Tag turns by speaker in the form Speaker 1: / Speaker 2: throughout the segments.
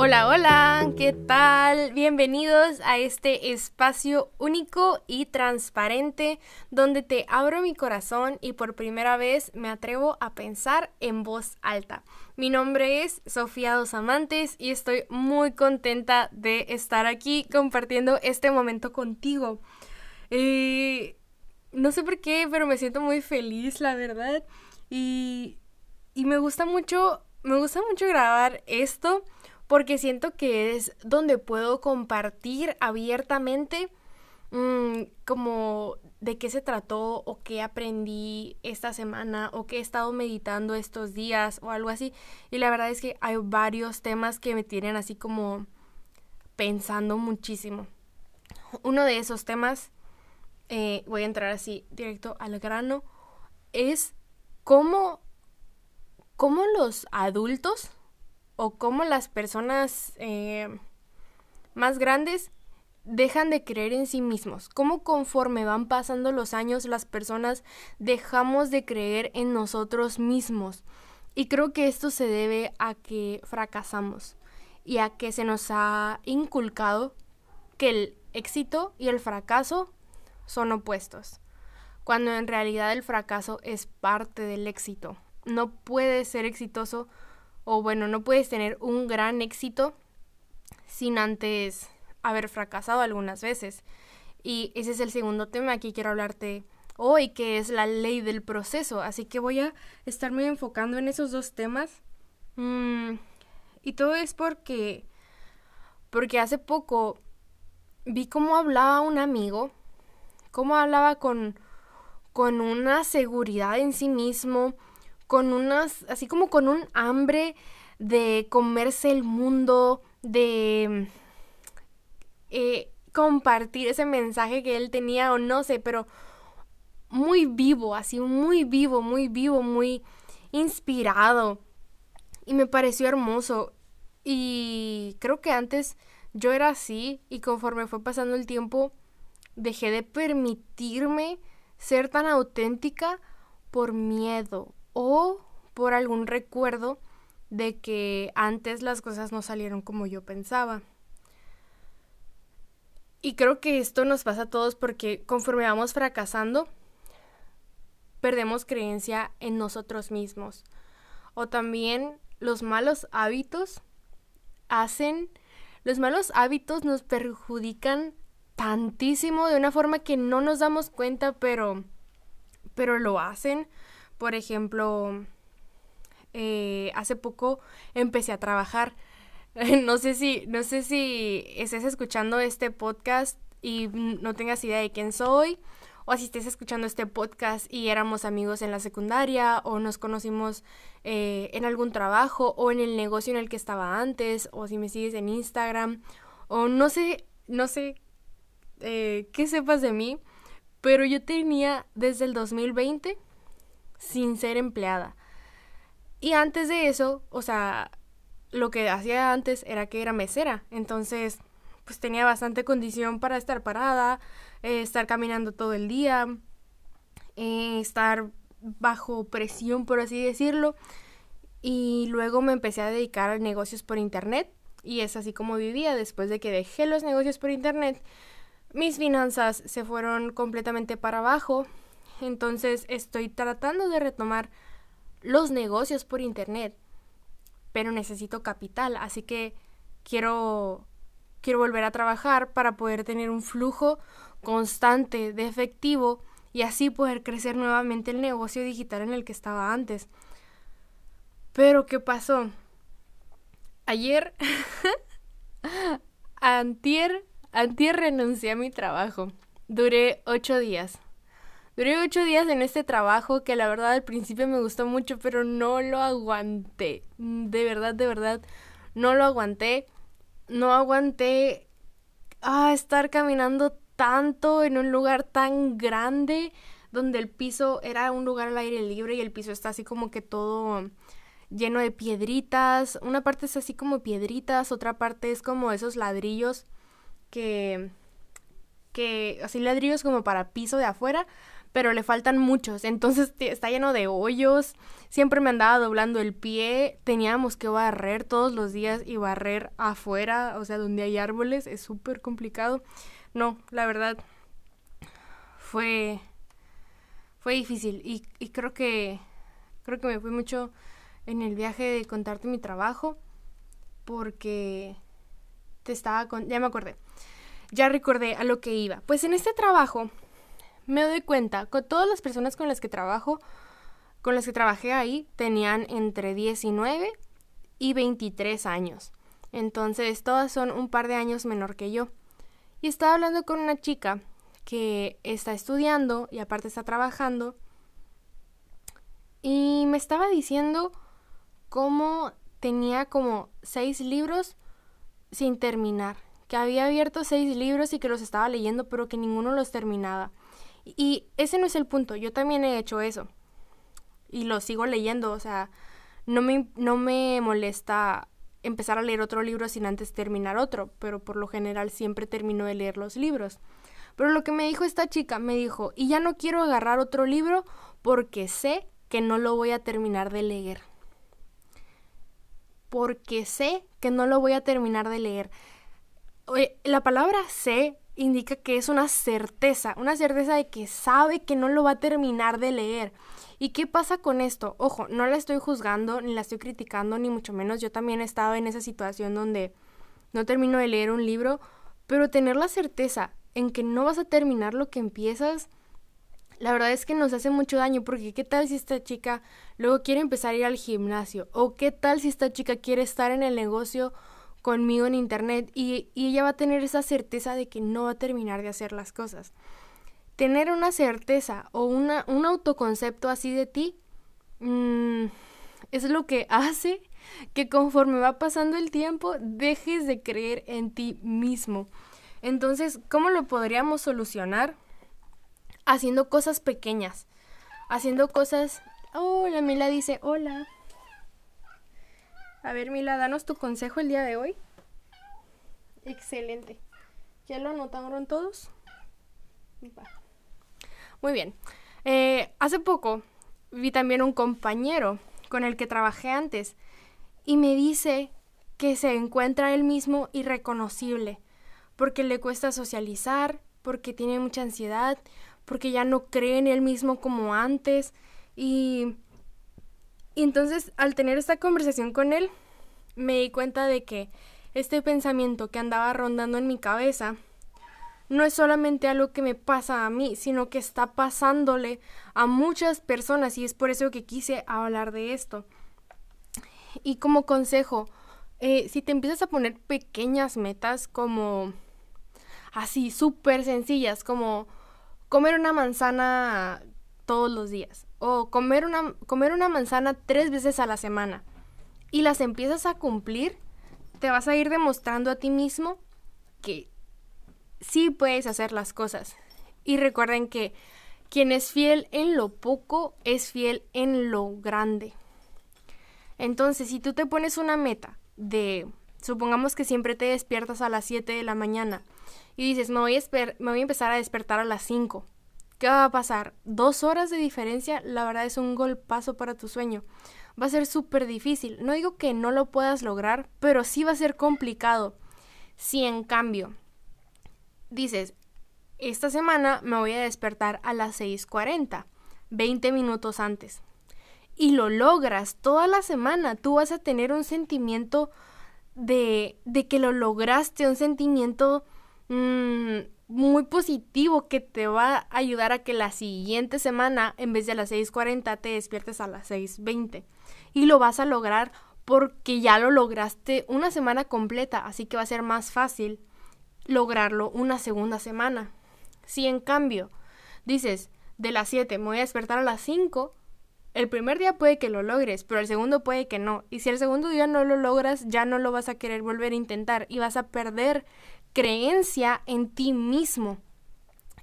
Speaker 1: Hola, hola, ¿qué tal? Bienvenidos a este espacio único y transparente donde te abro mi corazón y por primera vez me atrevo a pensar en voz alta. Mi nombre es Sofía Dos Amantes y estoy muy contenta de estar aquí compartiendo este momento contigo. Eh, no sé por qué, pero me siento muy feliz, la verdad. Y, y me gusta mucho, me gusta mucho grabar esto porque siento que es donde puedo compartir abiertamente mm, como de qué se trató o qué aprendí esta semana o qué he estado meditando estos días o algo así. Y la verdad es que hay varios temas que me tienen así como pensando muchísimo. Uno de esos temas, eh, voy a entrar así directo al grano, es cómo, cómo los adultos o cómo las personas eh, más grandes dejan de creer en sí mismos, cómo conforme van pasando los años las personas dejamos de creer en nosotros mismos. Y creo que esto se debe a que fracasamos y a que se nos ha inculcado que el éxito y el fracaso son opuestos, cuando en realidad el fracaso es parte del éxito. No puede ser exitoso o bueno, no puedes tener un gran éxito sin antes haber fracasado algunas veces. Y ese es el segundo tema que quiero hablarte hoy, que es la ley del proceso. Así que voy a estarme enfocando en esos dos temas. Mm, y todo es porque, porque hace poco vi cómo hablaba un amigo, cómo hablaba con, con una seguridad en sí mismo, con unas, así como con un hambre de comerse el mundo, de eh, compartir ese mensaje que él tenía o no sé, pero muy vivo, así muy vivo, muy vivo, muy inspirado. Y me pareció hermoso. Y creo que antes yo era así y conforme fue pasando el tiempo dejé de permitirme ser tan auténtica por miedo, o por algún recuerdo de que antes las cosas no salieron como yo pensaba. Y creo que esto nos pasa a todos porque conforme vamos fracasando, perdemos creencia en nosotros mismos. O también los malos hábitos hacen, los malos hábitos nos perjudican tantísimo de una forma que no nos damos cuenta, pero, pero lo hacen. Por ejemplo, eh, hace poco empecé a trabajar. no sé si, no sé si estés escuchando este podcast y no tengas idea de quién soy, o si estés escuchando este podcast y éramos amigos en la secundaria, o nos conocimos eh, en algún trabajo, o en el negocio en el que estaba antes, o si me sigues en Instagram, o no sé, no sé eh, qué sepas de mí, pero yo tenía desde el 2020 sin ser empleada. Y antes de eso, o sea, lo que hacía antes era que era mesera. Entonces, pues tenía bastante condición para estar parada, eh, estar caminando todo el día, eh, estar bajo presión, por así decirlo. Y luego me empecé a dedicar a negocios por internet. Y es así como vivía después de que dejé los negocios por internet. Mis finanzas se fueron completamente para abajo entonces estoy tratando de retomar los negocios por internet, pero necesito capital, así que quiero quiero volver a trabajar para poder tener un flujo constante de efectivo y así poder crecer nuevamente el negocio digital en el que estaba antes. Pero ¿qué pasó? Ayer antier renuncié a mi trabajo. Duré ocho días. Duré ocho días en este trabajo que la verdad al principio me gustó mucho, pero no lo aguanté. De verdad, de verdad, no lo aguanté. No aguanté ah, estar caminando tanto en un lugar tan grande donde el piso era un lugar al aire libre y el piso está así como que todo lleno de piedritas. Una parte es así como piedritas, otra parte es como esos ladrillos que que así ladrillos como para piso de afuera, pero le faltan muchos, entonces está lleno de hoyos, siempre me andaba doblando el pie, teníamos que barrer todos los días y barrer afuera, o sea, donde hay árboles, es súper complicado. No, la verdad, fue, fue difícil. Y, y creo que, creo que me fui mucho en el viaje de contarte mi trabajo, porque te estaba con... ya me acordé, ya recordé a lo que iba. Pues en este trabajo me doy cuenta, con todas las personas con las que trabajo, con las que trabajé ahí, tenían entre 19 y 23 años. Entonces, todas son un par de años menor que yo. Y estaba hablando con una chica que está estudiando y aparte está trabajando. Y me estaba diciendo cómo tenía como seis libros sin terminar. Que había abierto seis libros y que los estaba leyendo, pero que ninguno los terminaba. Y ese no es el punto, yo también he hecho eso. Y lo sigo leyendo, o sea, no me, no me molesta empezar a leer otro libro sin antes terminar otro, pero por lo general siempre termino de leer los libros. Pero lo que me dijo esta chica, me dijo, y ya no quiero agarrar otro libro porque sé que no lo voy a terminar de leer. Porque sé que no lo voy a terminar de leer. la palabra sé indica que es una certeza, una certeza de que sabe que no lo va a terminar de leer. ¿Y qué pasa con esto? Ojo, no la estoy juzgando, ni la estoy criticando, ni mucho menos. Yo también he estado en esa situación donde no termino de leer un libro, pero tener la certeza en que no vas a terminar lo que empiezas, la verdad es que nos hace mucho daño, porque qué tal si esta chica luego quiere empezar a ir al gimnasio, o qué tal si esta chica quiere estar en el negocio conmigo en internet y, ella va a tener esa certeza de que no va a terminar de hacer las cosas. Tener una certeza o una, un autoconcepto así de ti mm, es lo que hace que conforme va pasando el tiempo dejes de creer en ti mismo. Entonces, ¿cómo lo podríamos solucionar? Haciendo cosas pequeñas, haciendo cosas... Hola, Mila dice, hola. A ver, Mila, danos tu consejo el día de hoy. Excelente. ¿Ya lo anotaron todos? Muy bien. Eh, hace poco vi también un compañero con el que trabajé antes y me dice que se encuentra él mismo irreconocible porque le cuesta socializar, porque tiene mucha ansiedad, porque ya no cree en él mismo como antes y y entonces al tener esta conversación con él, me di cuenta de que este pensamiento que andaba rondando en mi cabeza no es solamente algo que me pasa a mí, sino que está pasándole a muchas personas y es por eso que quise hablar de esto. Y como consejo, eh, si te empiezas a poner pequeñas metas como así, súper sencillas, como comer una manzana todos los días o comer una, comer una manzana tres veces a la semana y las empiezas a cumplir, te vas a ir demostrando a ti mismo que sí puedes hacer las cosas. Y recuerden que quien es fiel en lo poco es fiel en lo grande. Entonces, si tú te pones una meta de, supongamos que siempre te despiertas a las 7 de la mañana y dices, me voy a, me voy a empezar a despertar a las 5 ¿Qué va a pasar? Dos horas de diferencia, la verdad es un golpazo para tu sueño. Va a ser súper difícil. No digo que no lo puedas lograr, pero sí va a ser complicado. Si en cambio dices, esta semana me voy a despertar a las 6.40, 20 minutos antes, y lo logras toda la semana, tú vas a tener un sentimiento de, de que lo lograste, un sentimiento... Mmm, muy positivo que te va a ayudar a que la siguiente semana, en vez de a las 6.40, te despiertes a las 6.20. Y lo vas a lograr porque ya lo lograste una semana completa, así que va a ser más fácil lograrlo una segunda semana. Si en cambio dices, de las 7 me voy a despertar a las 5, el primer día puede que lo logres, pero el segundo puede que no. Y si el segundo día no lo logras, ya no lo vas a querer volver a intentar y vas a perder creencia en ti mismo.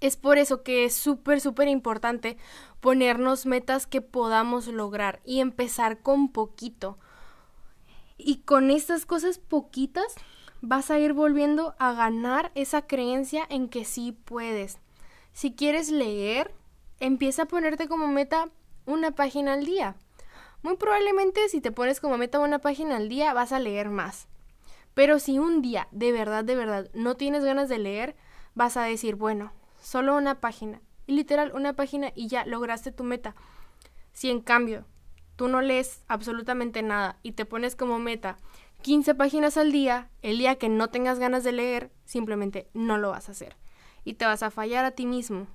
Speaker 1: Es por eso que es súper, súper importante ponernos metas que podamos lograr y empezar con poquito. Y con estas cosas poquitas vas a ir volviendo a ganar esa creencia en que sí puedes. Si quieres leer, empieza a ponerte como meta una página al día. Muy probablemente si te pones como meta una página al día vas a leer más. Pero si un día de verdad, de verdad no tienes ganas de leer, vas a decir, bueno, solo una página. Y literal, una página y ya lograste tu meta. Si en cambio tú no lees absolutamente nada y te pones como meta 15 páginas al día, el día que no tengas ganas de leer, simplemente no lo vas a hacer. Y te vas a fallar a ti mismo.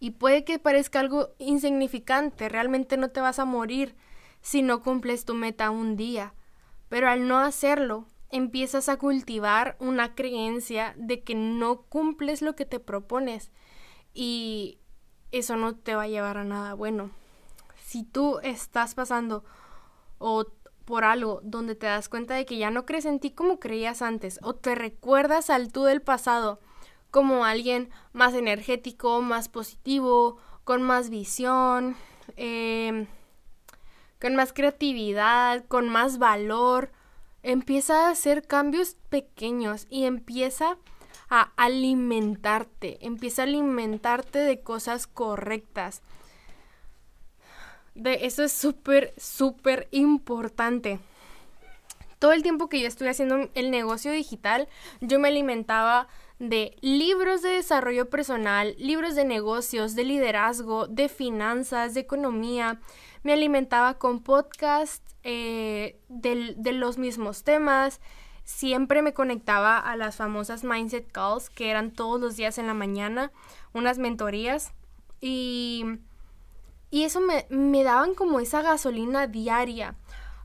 Speaker 1: Y puede que parezca algo insignificante, realmente no te vas a morir si no cumples tu meta un día. Pero al no hacerlo, empiezas a cultivar una creencia de que no cumples lo que te propones. Y eso no te va a llevar a nada bueno si tú estás pasando o por algo donde te das cuenta de que ya no crees en ti como creías antes o te recuerdas al tú del pasado como alguien más energético, más positivo, con más visión, em, con más creatividad, con más valor, empieza a hacer cambios pequeños y empieza a alimentarte, empieza a alimentarte de cosas correctas. De eso es súper, súper importante. Todo el tiempo que yo estuve haciendo el negocio digital, yo me alimentaba de libros de desarrollo personal, libros de negocios, de liderazgo, de finanzas, de economía. Me alimentaba con podcasts eh, de, los mismos temas. Siempre me conectaba a las famosas Mindset Calls, que eran todos los días en la mañana, unas mentorías. Y y eso me, me daban como esa gasolina diaria.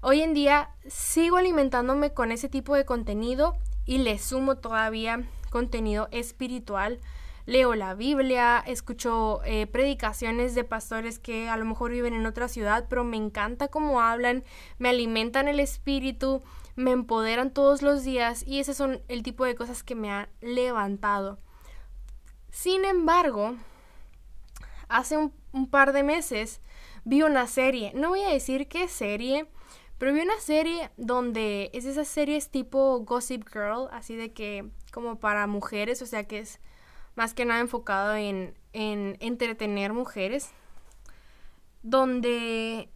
Speaker 1: Hoy en día sigo alimentándome con ese tipo de contenido y le sumo todavía contenido espiritual. Leo la Biblia, escucho eh, predicaciones de pastores que a lo mejor viven en otra ciudad, pero me encanta cómo hablan, me alimentan el espíritu, me empoderan todos los días y ese son el tipo de cosas que me han levantado. Sin embargo, hace un par de meses vi una serie, no voy a decir qué serie, pero vi una serie donde es esas series tipo Gossip Girl, así de que como para mujeres, o sea que es más que nada enfocado en, en entretener mujeres, donde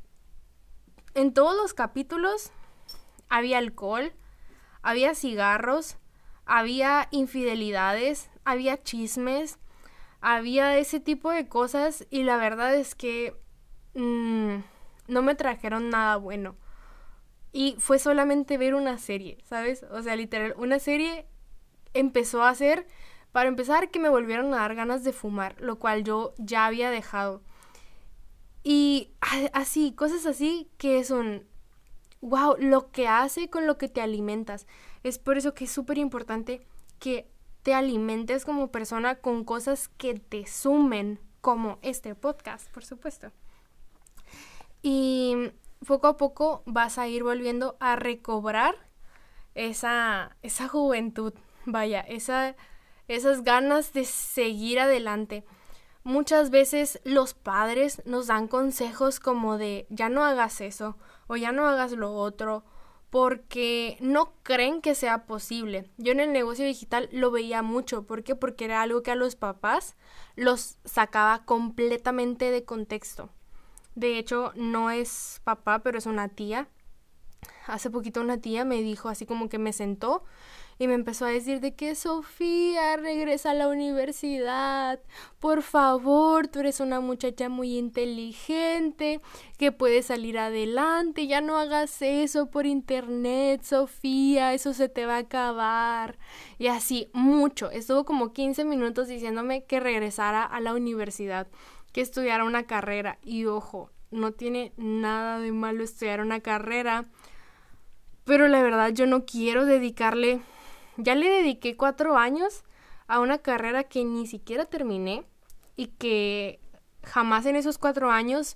Speaker 1: en todos los capítulos había alcohol, había cigarros, había infidelidades, había chismes, había ese tipo de cosas y la verdad es que mm, no me trajeron nada bueno. Y fue solamente ver una serie, ¿sabes? O sea, literal, una serie empezó a hacer, para empezar, que me volvieron a dar ganas de fumar, lo cual yo ya había dejado. Y así, cosas así que son, wow, lo que hace con lo que te alimentas. Es por eso que es súper importante que te alimentes como persona con cosas que te sumen, como este podcast, por supuesto. Y poco a poco vas a ir volviendo a recobrar esa, esa juventud, vaya, esa, esas ganas de seguir adelante. Muchas veces los padres nos dan consejos como de ya no hagas eso o ya no hagas lo otro porque no creen que sea posible. Yo en el negocio digital lo veía mucho. ¿Por qué? Porque era algo que a los papás los sacaba completamente de contexto. De hecho, no es papá, pero es una tía. Hace poquito una tía me dijo así como que me sentó y me empezó a decir de que Sofía regresa a la universidad. Por favor, tú eres una muchacha muy inteligente que puede salir adelante. Ya no hagas eso por internet, Sofía, eso se te va a acabar. Y así, mucho. Estuvo como 15 minutos diciéndome que regresara a la universidad, que estudiara una carrera. Y ojo, no tiene nada de malo estudiar una carrera. Pero la verdad yo no quiero dedicarle ya le dediqué cuatro años a una carrera que ni siquiera terminé y que jamás en esos cuatro años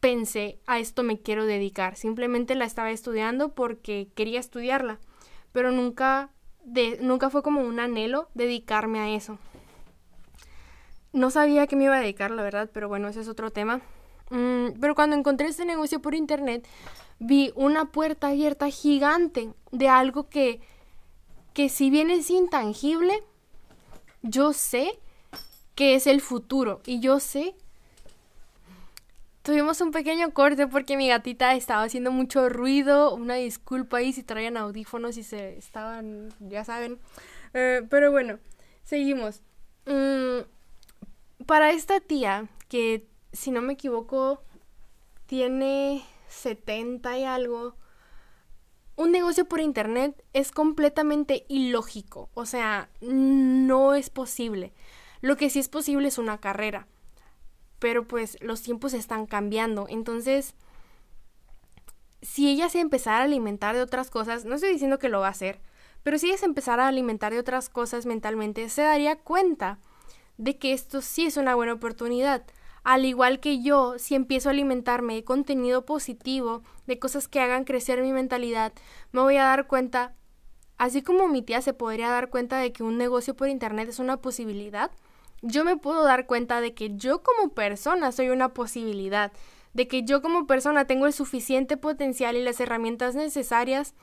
Speaker 1: pensé a esto me quiero dedicar. Simplemente la estaba estudiando porque quería estudiarla, pero nunca, de, nunca fue como un anhelo dedicarme a eso. No sabía que me iba a dedicar, la verdad, pero bueno, ese es otro tema. Mm, pero cuando encontré este negocio por internet, vi una puerta abierta gigante de algo que que si bien es intangible, yo sé que es el futuro. Y yo sé Tuvimos un pequeño corte porque mi gatita estaba haciendo mucho ruido. Una disculpa ahí si traían audífonos y se estaban, ya saben. Eh, pero bueno, seguimos. Mm, para esta tía, que si no me equivoco, tiene 70 y algo, un negocio por internet es completamente ilógico. O sea, no es posible. Lo que sí es posible es una carrera pero pues los tiempos están cambiando. Entonces, si ella se empezara a alimentar de otras cosas, no estoy diciendo que lo va a hacer, pero si ella se empezara a alimentar de otras cosas mentalmente, se daría cuenta de que esto sí es una buena oportunidad. Al igual que yo, si empiezo a alimentarme de contenido positivo, de cosas que hagan crecer mi mentalidad, me voy a dar cuenta, así como mi tía se podría dar cuenta de que un negocio por internet es una posibilidad, yo me puedo dar cuenta de que yo como persona soy una posibilidad, de que yo como persona tengo el suficiente potencial y las herramientas necesarias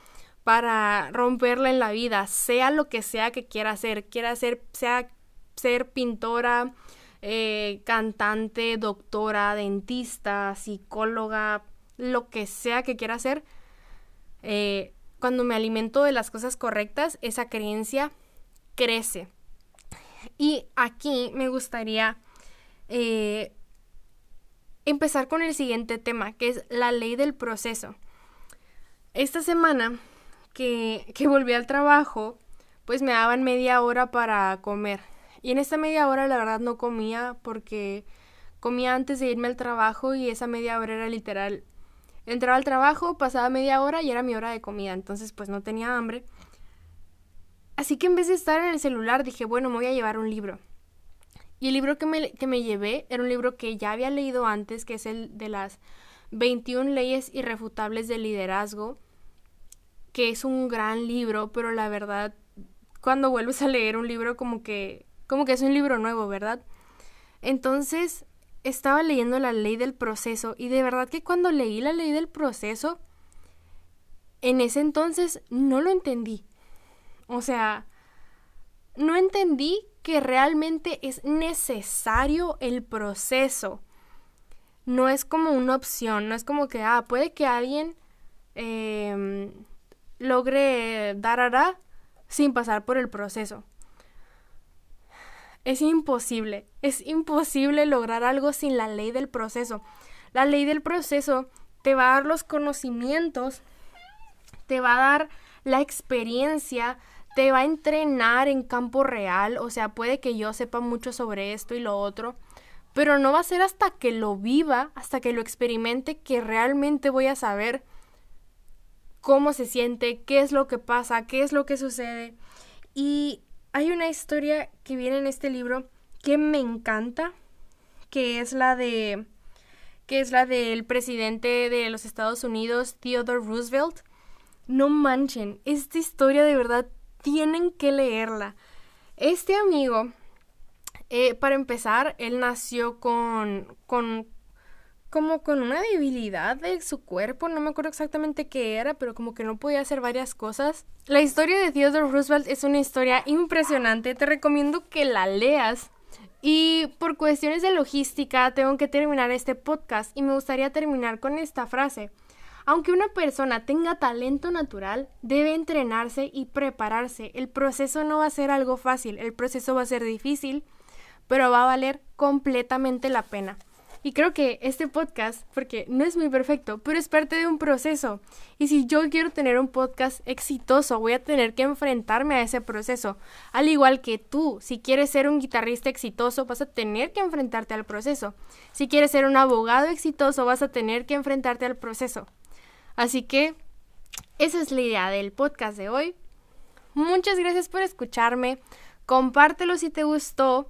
Speaker 1: para romperla en la vida, sea lo que sea que quiera hacer, quiera ser, sea ser pintora, eh, cantante, doctora, dentista, psicóloga, lo que sea que quiera hacer, eh, cuando me alimento de las cosas correctas, esa creencia crece. Y aquí me gustaría eh, empezar con el siguiente tema, que es la ley del proceso. Esta semana que, que volví al trabajo, pues me daban media hora para comer. Y en esta media hora la verdad no comía porque comía antes de irme al trabajo y esa media hora era literal. Entraba al trabajo, pasaba media hora y era mi hora de comida, entonces pues no tenía hambre. Así que en vez de estar en el celular dije, bueno, me voy a llevar un libro. Y el libro que me, que me llevé era un libro que ya había leído antes, que es el de las 21 leyes irrefutables del liderazgo, que es un gran libro, pero la verdad, cuando vuelves a leer un libro como que, como que es un libro nuevo, ¿verdad? Entonces, estaba leyendo la ley del proceso y de verdad que cuando leí la ley del proceso, en ese entonces no lo entendí. O sea, no entendí que realmente es necesario el proceso. No es como una opción, no es como que, ah, puede que alguien eh, logre dar sin pasar por el proceso. Es imposible, es imposible lograr algo sin la ley del proceso. La ley del proceso te va a dar los conocimientos, te va a dar la experiencia, te va a entrenar en campo real, o sea, puede que yo sepa mucho sobre esto y lo otro, pero no va a ser hasta que lo viva, hasta que lo experimente, que realmente voy a saber cómo se siente, qué es lo que pasa, qué es lo que sucede. Y hay una historia que viene en este libro que me encanta, que es la de que es la del presidente de los Estados Unidos, Theodore Roosevelt. No manchen, esta historia de verdad tienen que leerla. Este amigo, eh, para empezar, él nació con, con, como con una debilidad de su cuerpo, no me acuerdo exactamente qué era, pero como que no podía hacer varias cosas. La historia de Theodore Roosevelt es una historia impresionante, te recomiendo que la leas. Y por cuestiones de logística tengo que terminar este podcast y me gustaría terminar con esta frase. Aunque una persona tenga talento natural, debe entrenarse y prepararse. El proceso no va a ser algo fácil, el proceso va a ser difícil, pero va a valer completamente la pena. Y creo que este podcast, porque no es muy perfecto, pero es parte de un proceso. Y si yo quiero tener un podcast exitoso, voy a tener que enfrentarme a ese proceso. Al igual que tú, si quieres ser un guitarrista exitoso, vas a tener que enfrentarte al proceso. Si quieres ser un abogado exitoso, vas a tener que enfrentarte al proceso. Así que esa es la idea del podcast de hoy. Muchas gracias por escucharme. Compártelo si te gustó